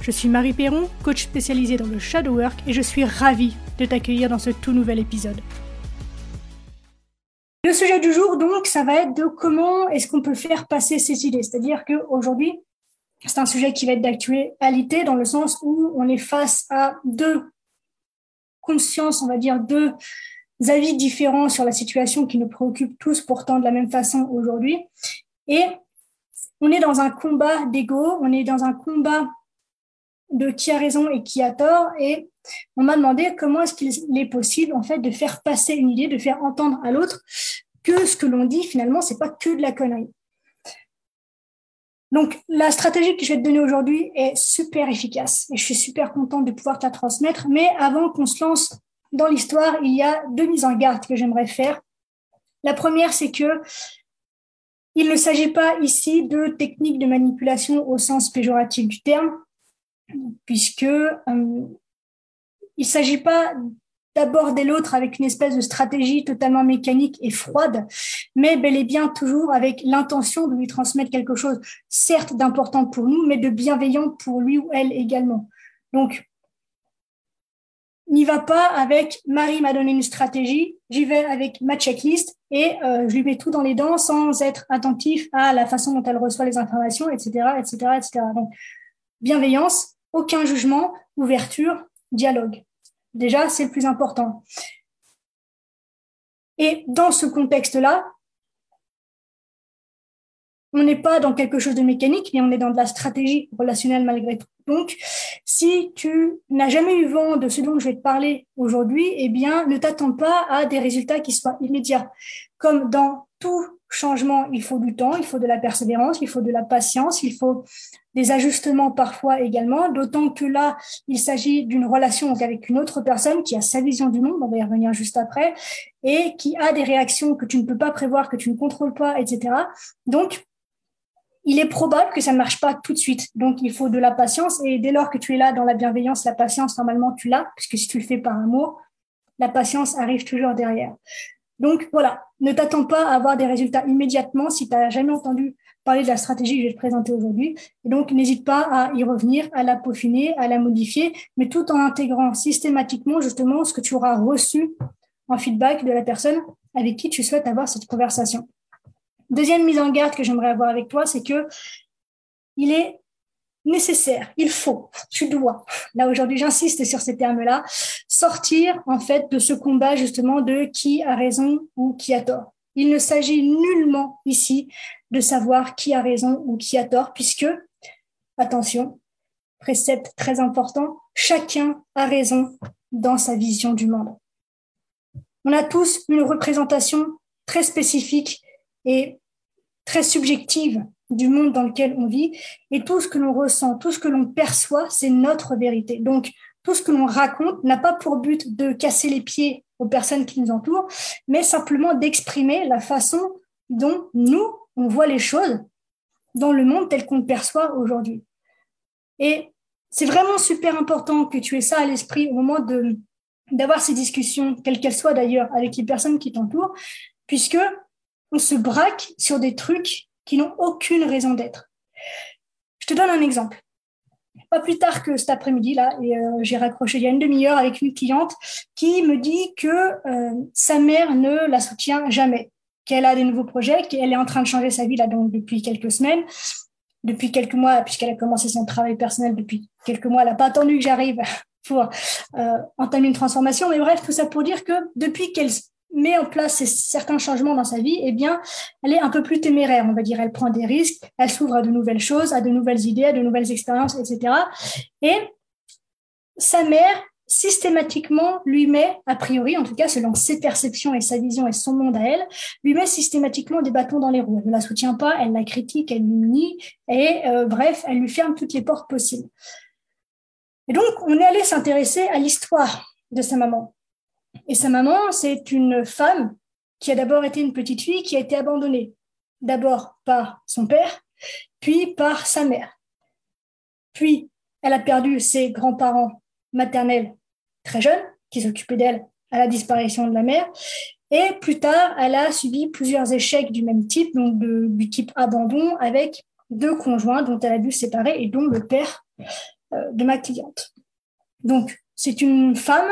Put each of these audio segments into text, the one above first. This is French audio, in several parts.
Je suis Marie Perron, coach spécialisée dans le shadow work et je suis ravie de t'accueillir dans ce tout nouvel épisode. Le sujet du jour, donc, ça va être de comment est-ce qu'on peut faire passer ces idées. C'est-à-dire qu'aujourd'hui, c'est un sujet qui va être d'actualité dans le sens où on est face à deux consciences, on va dire, deux avis différents sur la situation qui nous préoccupent tous pourtant de la même façon aujourd'hui. Et on est dans un combat d'ego, on est dans un combat de qui a raison et qui a tort. Et on m'a demandé comment est-ce qu'il est possible, en fait, de faire passer une idée, de faire entendre à l'autre que ce que l'on dit, finalement, c'est pas que de la connerie. Donc, la stratégie que je vais te donner aujourd'hui est super efficace et je suis super contente de pouvoir te la transmettre. Mais avant qu'on se lance dans l'histoire, il y a deux mises en garde que j'aimerais faire. La première, c'est que il ne s'agit pas ici de techniques de manipulation au sens péjoratif du terme puisque euh, il ne s'agit pas d'aborder l'autre avec une espèce de stratégie totalement mécanique et froide, mais bel et bien toujours avec l'intention de lui transmettre quelque chose, certes d'important pour nous, mais de bienveillant pour lui ou elle également. Donc, n'y va pas avec Marie m'a donné une stratégie, j'y vais avec ma checklist et euh, je lui mets tout dans les dents sans être attentif à la façon dont elle reçoit les informations, etc., etc., etc. Donc, bienveillance, aucun jugement, ouverture, dialogue. Déjà, c'est le plus important. Et dans ce contexte-là, on n'est pas dans quelque chose de mécanique, mais on est dans de la stratégie relationnelle malgré tout. Donc, si tu n'as jamais eu vent de ce dont je vais te parler aujourd'hui, eh bien, ne t'attends pas à des résultats qui soient immédiats. Comme dans tout changement, il faut du temps, il faut de la persévérance, il faut de la patience, il faut des ajustements parfois également, d'autant que là, il s'agit d'une relation avec une autre personne qui a sa vision du monde, on va y revenir juste après, et qui a des réactions que tu ne peux pas prévoir, que tu ne contrôles pas, etc. Donc, il est probable que ça ne marche pas tout de suite. Donc, il faut de la patience. Et dès lors que tu es là dans la bienveillance, la patience, normalement, tu l'as, puisque si tu le fais par amour, la patience arrive toujours derrière. Donc voilà, ne t'attends pas à avoir des résultats immédiatement si tu n'as jamais entendu parler de la stratégie que je vais te présenter aujourd'hui. Et donc n'hésite pas à y revenir, à la peaufiner, à la modifier, mais tout en intégrant systématiquement justement ce que tu auras reçu en feedback de la personne avec qui tu souhaites avoir cette conversation. Deuxième mise en garde que j'aimerais avoir avec toi, c'est que il est nécessaire, il faut, tu dois, là aujourd'hui j'insiste sur ces termes-là, sortir en fait de ce combat justement de qui a raison ou qui a tort. Il ne s'agit nullement ici de savoir qui a raison ou qui a tort, puisque, attention, précepte très important, chacun a raison dans sa vision du monde. On a tous une représentation très spécifique et très subjective du monde dans lequel on vit. Et tout ce que l'on ressent, tout ce que l'on perçoit, c'est notre vérité. Donc, tout ce que l'on raconte n'a pas pour but de casser les pieds aux personnes qui nous entourent, mais simplement d'exprimer la façon dont nous, on voit les choses dans le monde tel qu'on le perçoit aujourd'hui. Et c'est vraiment super important que tu aies ça à l'esprit au moment de d'avoir ces discussions, quelles qu'elles soient d'ailleurs, avec les personnes qui t'entourent, puisque on se braque sur des trucs qui n'ont aucune raison d'être. Je te donne un exemple. Pas plus tard que cet après-midi, là, et euh, j'ai raccroché il y a une demi-heure avec une cliente qui me dit que euh, sa mère ne la soutient jamais, qu'elle a des nouveaux projets, qu'elle est en train de changer sa vie là donc depuis quelques semaines, depuis quelques mois, puisqu'elle a commencé son travail personnel depuis quelques mois, elle n'a pas attendu que j'arrive pour euh, entamer une transformation. Mais bref, tout ça pour dire que depuis qu'elle met en place certains changements dans sa vie, eh bien, elle est un peu plus téméraire, on va dire. Elle prend des risques, elle s'ouvre à de nouvelles choses, à de nouvelles idées, à de nouvelles expériences, etc. Et sa mère, systématiquement, lui met, a priori, en tout cas, selon ses perceptions et sa vision et son monde à elle, lui met systématiquement des bâtons dans les roues. Elle ne la soutient pas, elle la critique, elle l'humilie, et euh, bref, elle lui ferme toutes les portes possibles. Et donc, on est allé s'intéresser à l'histoire de sa maman. Et sa maman, c'est une femme qui a d'abord été une petite fille qui a été abandonnée, d'abord par son père, puis par sa mère. Puis, elle a perdu ses grands-parents maternels très jeunes, qui s'occupaient d'elle à la disparition de la mère. Et plus tard, elle a subi plusieurs échecs du même type, donc du type abandon, avec deux conjoints dont elle a dû se séparer et dont le père euh, de ma cliente. Donc, c'est une femme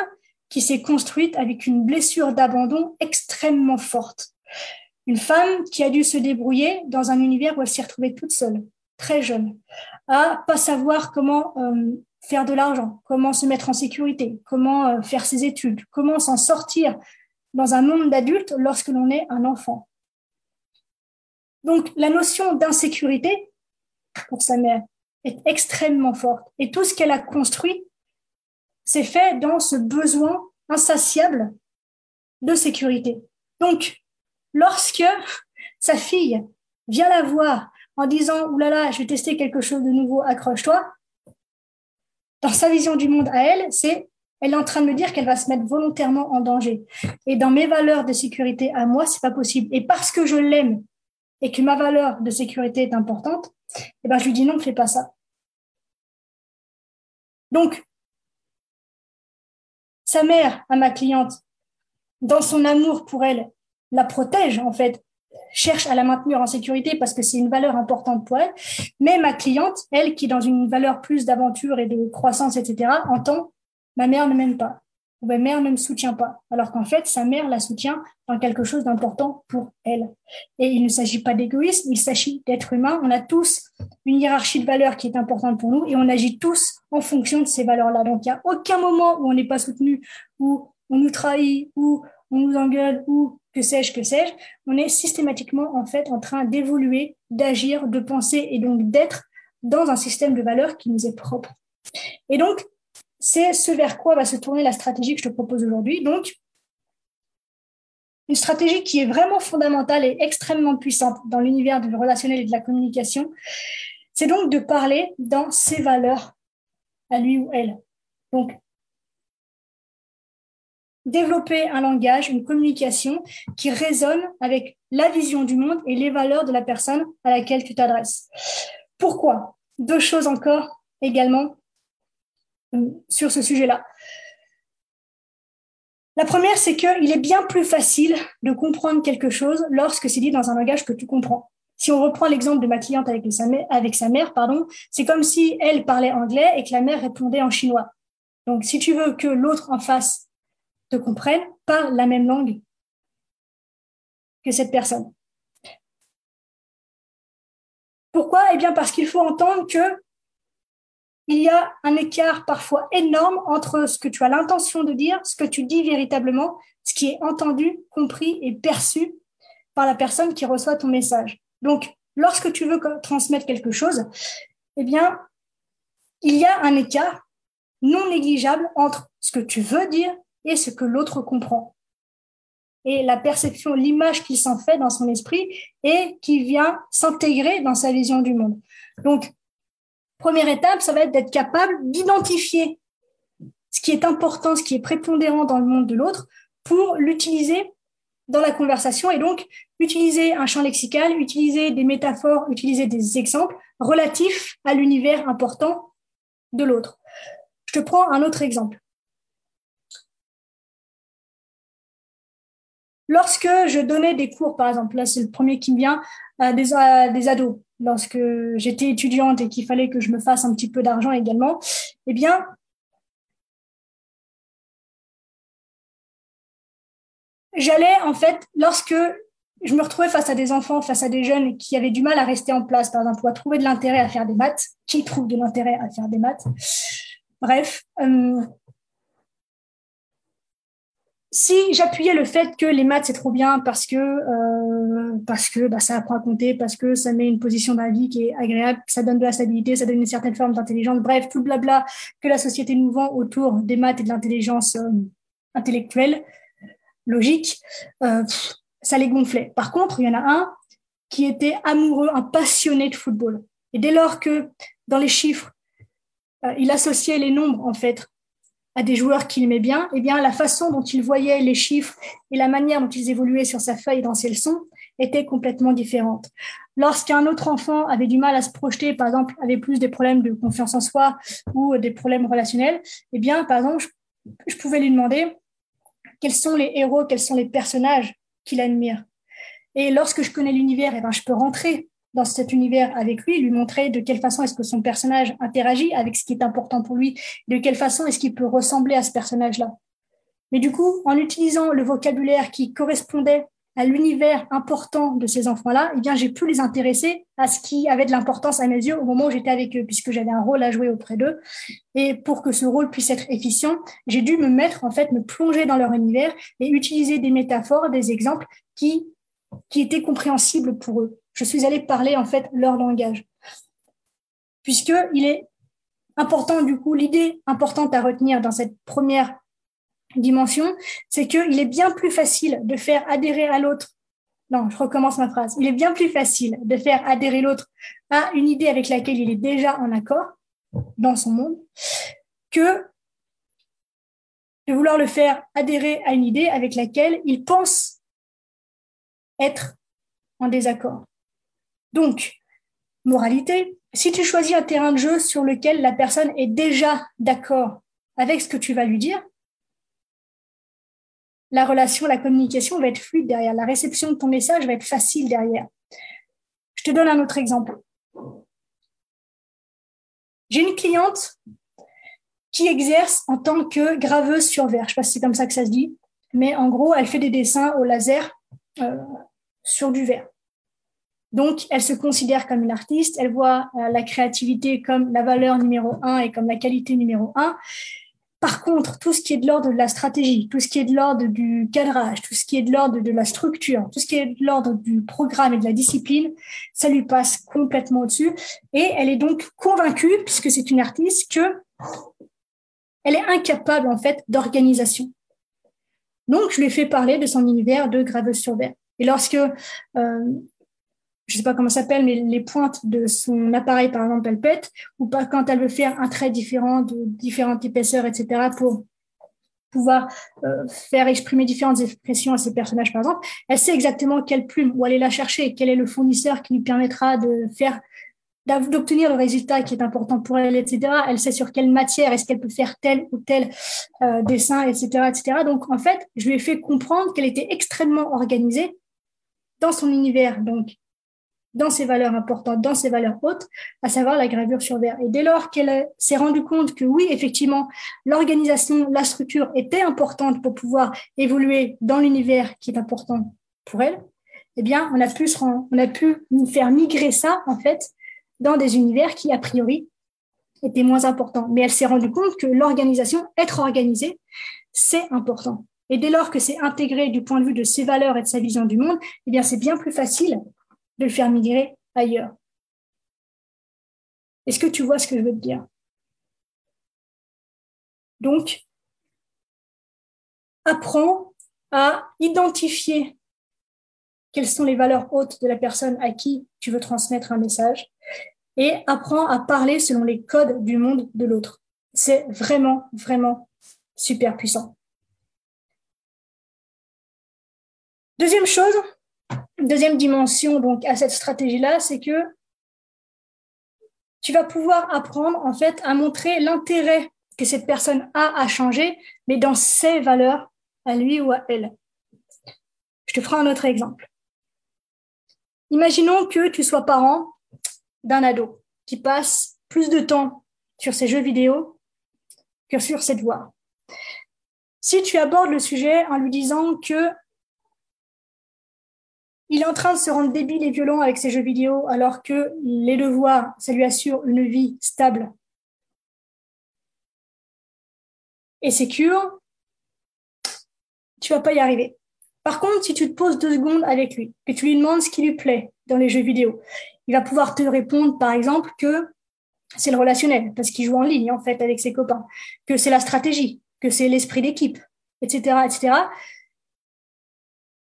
qui s'est construite avec une blessure d'abandon extrêmement forte. Une femme qui a dû se débrouiller dans un univers où elle s'est retrouvée toute seule, très jeune, à pas savoir comment euh, faire de l'argent, comment se mettre en sécurité, comment euh, faire ses études, comment s'en sortir dans un monde d'adultes lorsque l'on est un enfant. Donc la notion d'insécurité pour sa mère est extrêmement forte. Et tout ce qu'elle a construit s'est fait dans ce besoin insatiable de sécurité. Donc, lorsque sa fille vient la voir en disant Ouh là là, je vais tester quelque chose de nouveau, accroche-toi, dans sa vision du monde à elle, c'est elle est en train de me dire qu'elle va se mettre volontairement en danger. Et dans mes valeurs de sécurité à moi, c'est pas possible. Et parce que je l'aime et que ma valeur de sécurité est importante, eh ben, je lui dis non, fais pas ça. Donc, sa mère, à ma cliente, dans son amour pour elle, la protège, en fait, cherche à la maintenir en sécurité parce que c'est une valeur importante pour elle. Mais ma cliente, elle, qui dans une valeur plus d'aventure et de croissance, etc., entend ma mère ne m'aime pas ma mère ne me soutient pas. Alors qu'en fait, sa mère la soutient dans quelque chose d'important pour elle. Et il ne s'agit pas d'égoïsme, il s'agit d'être humain. On a tous une hiérarchie de valeurs qui est importante pour nous et on agit tous en fonction de ces valeurs-là. Donc, il n'y a aucun moment où on n'est pas soutenu, où on nous trahit, où on nous engueule, ou que sais-je, que sais-je, on est systématiquement en fait en train d'évoluer, d'agir, de penser et donc d'être dans un système de valeurs qui nous est propre. Et donc, c'est ce vers quoi va se tourner la stratégie que je te propose aujourd'hui. Donc, une stratégie qui est vraiment fondamentale et extrêmement puissante dans l'univers du relationnel et de la communication, c'est donc de parler dans ses valeurs à lui ou elle. Donc, développer un langage, une communication qui résonne avec la vision du monde et les valeurs de la personne à laquelle tu t'adresses. Pourquoi? Deux choses encore également euh, sur ce sujet-là. La première, c'est qu'il est bien plus facile de comprendre quelque chose lorsque c'est dit dans un langage que tu comprends. Si on reprend l'exemple de ma cliente avec sa mère, pardon, c'est comme si elle parlait anglais et que la mère répondait en chinois. Donc, si tu veux que l'autre en face te comprenne, parle la même langue que cette personne. Pourquoi? Eh bien parce qu'il faut entendre que il y a un écart parfois énorme entre ce que tu as l'intention de dire, ce que tu dis véritablement, ce qui est entendu, compris et perçu par la personne qui reçoit ton message. Donc, lorsque tu veux transmettre quelque chose, eh bien, il y a un écart non négligeable entre ce que tu veux dire et ce que l'autre comprend. Et la perception, l'image qu'il s'en fait dans son esprit et qui vient s'intégrer dans sa vision du monde. Donc, première étape, ça va être d'être capable d'identifier ce qui est important, ce qui est prépondérant dans le monde de l'autre pour l'utiliser dans la conversation et donc utiliser un champ lexical, utiliser des métaphores, utiliser des exemples relatifs à l'univers important de l'autre. Je te prends un autre exemple. Lorsque je donnais des cours, par exemple, là c'est le premier qui me vient, à des, des ados, lorsque j'étais étudiante et qu'il fallait que je me fasse un petit peu d'argent également, eh bien, j'allais en fait, lorsque je me retrouvais face à des enfants, face à des jeunes qui avaient du mal à rester en place, par exemple, ou à trouver de l'intérêt à faire des maths, qui trouve de l'intérêt à faire des maths. Bref, euh, si j'appuyais le fait que les maths c'est trop bien parce que euh, parce que bah, ça apprend à compter, parce que ça met une position la vie qui est agréable, ça donne de la stabilité, ça donne une certaine forme d'intelligence, bref, tout le blabla que la société nous vend autour des maths et de l'intelligence euh, intellectuelle, logique, euh, ça les gonflait. Par contre, il y en a un qui était amoureux, un passionné de football. Et dès lors que dans les chiffres, il associait les nombres en fait à des joueurs qu'il aimait bien, eh bien, la façon dont il voyait les chiffres et la manière dont ils évoluaient sur sa feuille dans ses leçons était complètement différente. Lorsqu'un autre enfant avait du mal à se projeter, par exemple, avait plus des problèmes de confiance en soi ou des problèmes relationnels, eh bien, par exemple, je, pouvais lui demander quels sont les héros, quels sont les personnages qu'il admire. Et lorsque je connais l'univers, eh ben, je peux rentrer dans cet univers avec lui, lui montrer de quelle façon est-ce que son personnage interagit avec ce qui est important pour lui, de quelle façon est-ce qu'il peut ressembler à ce personnage-là. Mais du coup, en utilisant le vocabulaire qui correspondait à l'univers important de ces enfants-là, eh bien, j'ai pu les intéresser à ce qui avait de l'importance à mes yeux au moment où j'étais avec eux, puisque j'avais un rôle à jouer auprès d'eux. Et pour que ce rôle puisse être efficient, j'ai dû me mettre, en fait, me plonger dans leur univers et utiliser des métaphores, des exemples qui, qui étaient compréhensibles pour eux. Je suis allée parler, en fait, leur langage. Puisque il est important, du coup, l'idée importante à retenir dans cette première dimension, c'est qu'il est bien plus facile de faire adhérer à l'autre. Non, je recommence ma phrase. Il est bien plus facile de faire adhérer l'autre à une idée avec laquelle il est déjà en accord dans son monde que de vouloir le faire adhérer à une idée avec laquelle il pense être en désaccord. Donc, moralité, si tu choisis un terrain de jeu sur lequel la personne est déjà d'accord avec ce que tu vas lui dire, la relation, la communication va être fluide derrière. La réception de ton message va être facile derrière. Je te donne un autre exemple. J'ai une cliente qui exerce en tant que graveuse sur verre. Je ne sais pas si c'est comme ça que ça se dit, mais en gros, elle fait des dessins au laser euh, sur du verre. Donc, elle se considère comme une artiste, elle voit euh, la créativité comme la valeur numéro un et comme la qualité numéro un. Par contre, tout ce qui est de l'ordre de la stratégie, tout ce qui est de l'ordre du cadrage, tout ce qui est de l'ordre de la structure, tout ce qui est de l'ordre du programme et de la discipline, ça lui passe complètement au-dessus. Et elle est donc convaincue, puisque c'est une artiste, que elle est incapable en fait d'organisation. Donc, je lui ai fait parler de son univers de graveuse sur verre. Et lorsque euh, je sais pas comment ça s'appelle, mais les pointes de son appareil, par exemple, elles pètent, ou pas quand elle veut faire un trait différent de différentes épaisseurs, etc., pour pouvoir euh, faire exprimer différentes expressions à ses personnages, par exemple, elle sait exactement quelle plume, où aller la chercher, quel est le fournisseur qui lui permettra de faire d'obtenir le résultat qui est important pour elle, etc. Elle sait sur quelle matière est-ce qu'elle peut faire tel ou tel euh, dessin, etc., etc. Donc, en fait, je lui ai fait comprendre qu'elle était extrêmement organisée dans son univers. Donc, dans ses valeurs importantes, dans ses valeurs hautes, à savoir la gravure sur verre. Et dès lors qu'elle s'est rendue compte que oui, effectivement, l'organisation, la structure était importante pour pouvoir évoluer dans l'univers qui est important pour elle, eh bien, on a pu se rend, on a pu faire migrer ça, en fait, dans des univers qui, a priori, étaient moins importants. Mais elle s'est rendue compte que l'organisation, être organisée, c'est important. Et dès lors que c'est intégré du point de vue de ses valeurs et de sa vision du monde, eh bien, c'est bien plus facile de le faire migrer ailleurs. Est-ce que tu vois ce que je veux te dire? Donc, apprends à identifier quelles sont les valeurs hautes de la personne à qui tu veux transmettre un message et apprends à parler selon les codes du monde de l'autre. C'est vraiment, vraiment super puissant. Deuxième chose, deuxième dimension donc à cette stratégie-là, c'est que tu vas pouvoir apprendre en fait à montrer l'intérêt que cette personne a à changer, mais dans ses valeurs, à lui ou à elle. Je te ferai un autre exemple. Imaginons que tu sois parent d'un ado qui passe plus de temps sur ses jeux vidéo que sur ses devoirs. Si tu abordes le sujet en lui disant que il est en train de se rendre débile et violent avec ses jeux vidéo alors que les devoirs, ça lui assure une vie stable et sécure. Tu vas pas y arriver. Par contre, si tu te poses deux secondes avec lui, que tu lui demandes ce qui lui plaît dans les jeux vidéo, il va pouvoir te répondre, par exemple, que c'est le relationnel, parce qu'il joue en ligne, en fait, avec ses copains, que c'est la stratégie, que c'est l'esprit d'équipe, etc., etc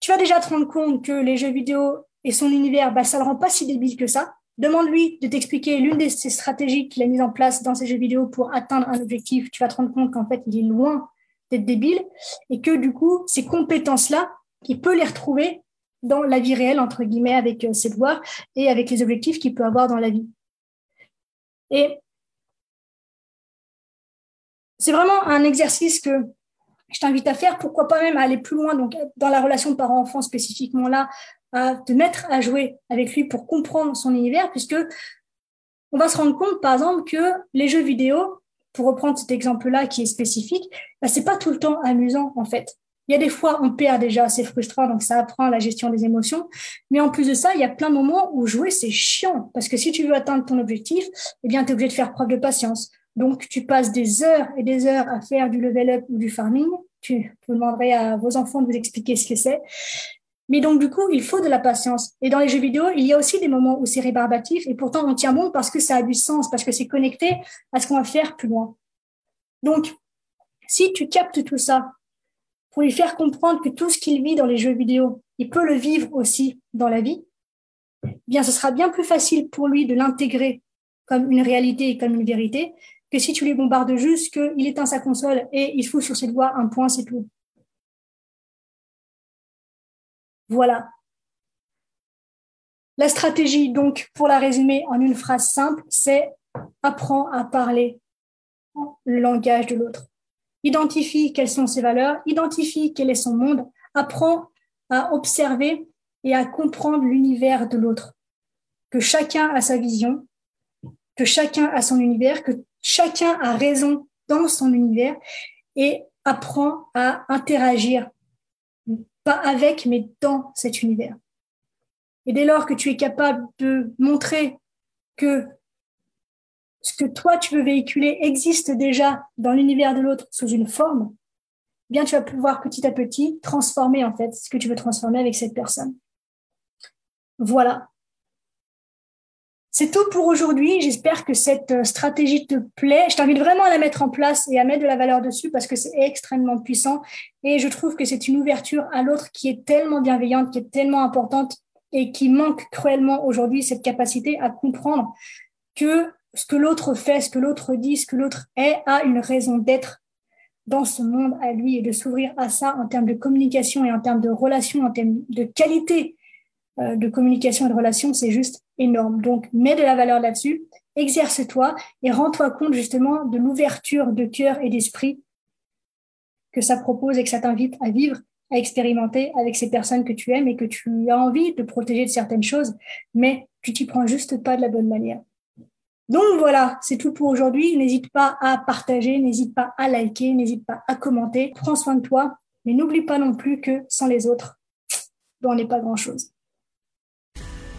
tu vas déjà te rendre compte que les jeux vidéo et son univers, bah, ça le rend pas si débile que ça. Demande-lui de t'expliquer l'une des stratégies qu'il a mises en place dans ses jeux vidéo pour atteindre un objectif. Tu vas te rendre compte qu'en fait, il est loin d'être débile et que du coup, ces compétences-là, il peut les retrouver dans la vie réelle, entre guillemets, avec euh, ses devoirs et avec les objectifs qu'il peut avoir dans la vie. Et c'est vraiment un exercice que je t'invite à faire. Pourquoi pas même aller plus loin, donc dans la relation parent-enfant spécifiquement là, à te mettre à jouer avec lui pour comprendre son univers, puisque on va se rendre compte, par exemple, que les jeux vidéo, pour reprendre cet exemple-là qui est spécifique, bah, c'est pas tout le temps amusant en fait. Il y a des fois, on perd déjà, c'est frustrant, donc ça apprend la gestion des émotions. Mais en plus de ça, il y a plein de moments où jouer, c'est chiant. Parce que si tu veux atteindre ton objectif, eh bien, tu es obligé de faire preuve de patience. Donc, tu passes des heures et des heures à faire du level up ou du farming. Tu, vous à vos enfants de vous expliquer ce que c'est. Mais donc, du coup, il faut de la patience. Et dans les jeux vidéo, il y a aussi des moments où c'est rébarbatif et pourtant on tient bon parce que ça a du sens, parce que c'est connecté à ce qu'on va faire plus loin. Donc, si tu captes tout ça pour lui faire comprendre que tout ce qu'il vit dans les jeux vidéo, il peut le vivre aussi dans la vie, eh bien, ce sera bien plus facile pour lui de l'intégrer comme une réalité et comme une vérité que si tu lui bombardes juste qu'il éteint sa console et il fout sur ses doigts un point, c'est tout. Voilà. La stratégie, donc, pour la résumer en une phrase simple, c'est apprends à parler le langage de l'autre. Identifie quelles sont ses valeurs, identifie quel est son monde, apprends à observer et à comprendre l'univers de l'autre. Que chacun a sa vision, que chacun a son univers, que chacun a raison dans son univers et apprend à interagir, pas avec, mais dans cet univers. Et dès lors que tu es capable de montrer que ce que toi tu veux véhiculer existe déjà dans l'univers de l'autre sous une forme, eh bien tu vas pouvoir petit à petit transformer en fait ce que tu veux transformer avec cette personne. Voilà. C'est tout pour aujourd'hui. J'espère que cette euh, stratégie te plaît. Je t'invite vraiment à la mettre en place et à mettre de la valeur dessus parce que c'est extrêmement puissant. Et je trouve que c'est une ouverture à l'autre qui est tellement bienveillante, qui est tellement importante et qui manque cruellement aujourd'hui cette capacité à comprendre que ce que l'autre fait, ce que l'autre dit, ce que l'autre est, a une raison d'être dans ce monde à lui et de s'ouvrir à ça en termes de communication et en termes de relation, en termes de qualité de communication et de relation, c'est juste énorme. Donc, mets de la valeur là-dessus, exerce-toi et rends-toi compte justement de l'ouverture de cœur et d'esprit que ça propose et que ça t'invite à vivre, à expérimenter avec ces personnes que tu aimes et que tu as envie de protéger de certaines choses, mais tu t'y prends juste pas de la bonne manière. Donc voilà, c'est tout pour aujourd'hui. N'hésite pas à partager, n'hésite pas à liker, n'hésite pas à commenter. Prends soin de toi, mais n'oublie pas non plus que sans les autres, on n'est pas grand-chose.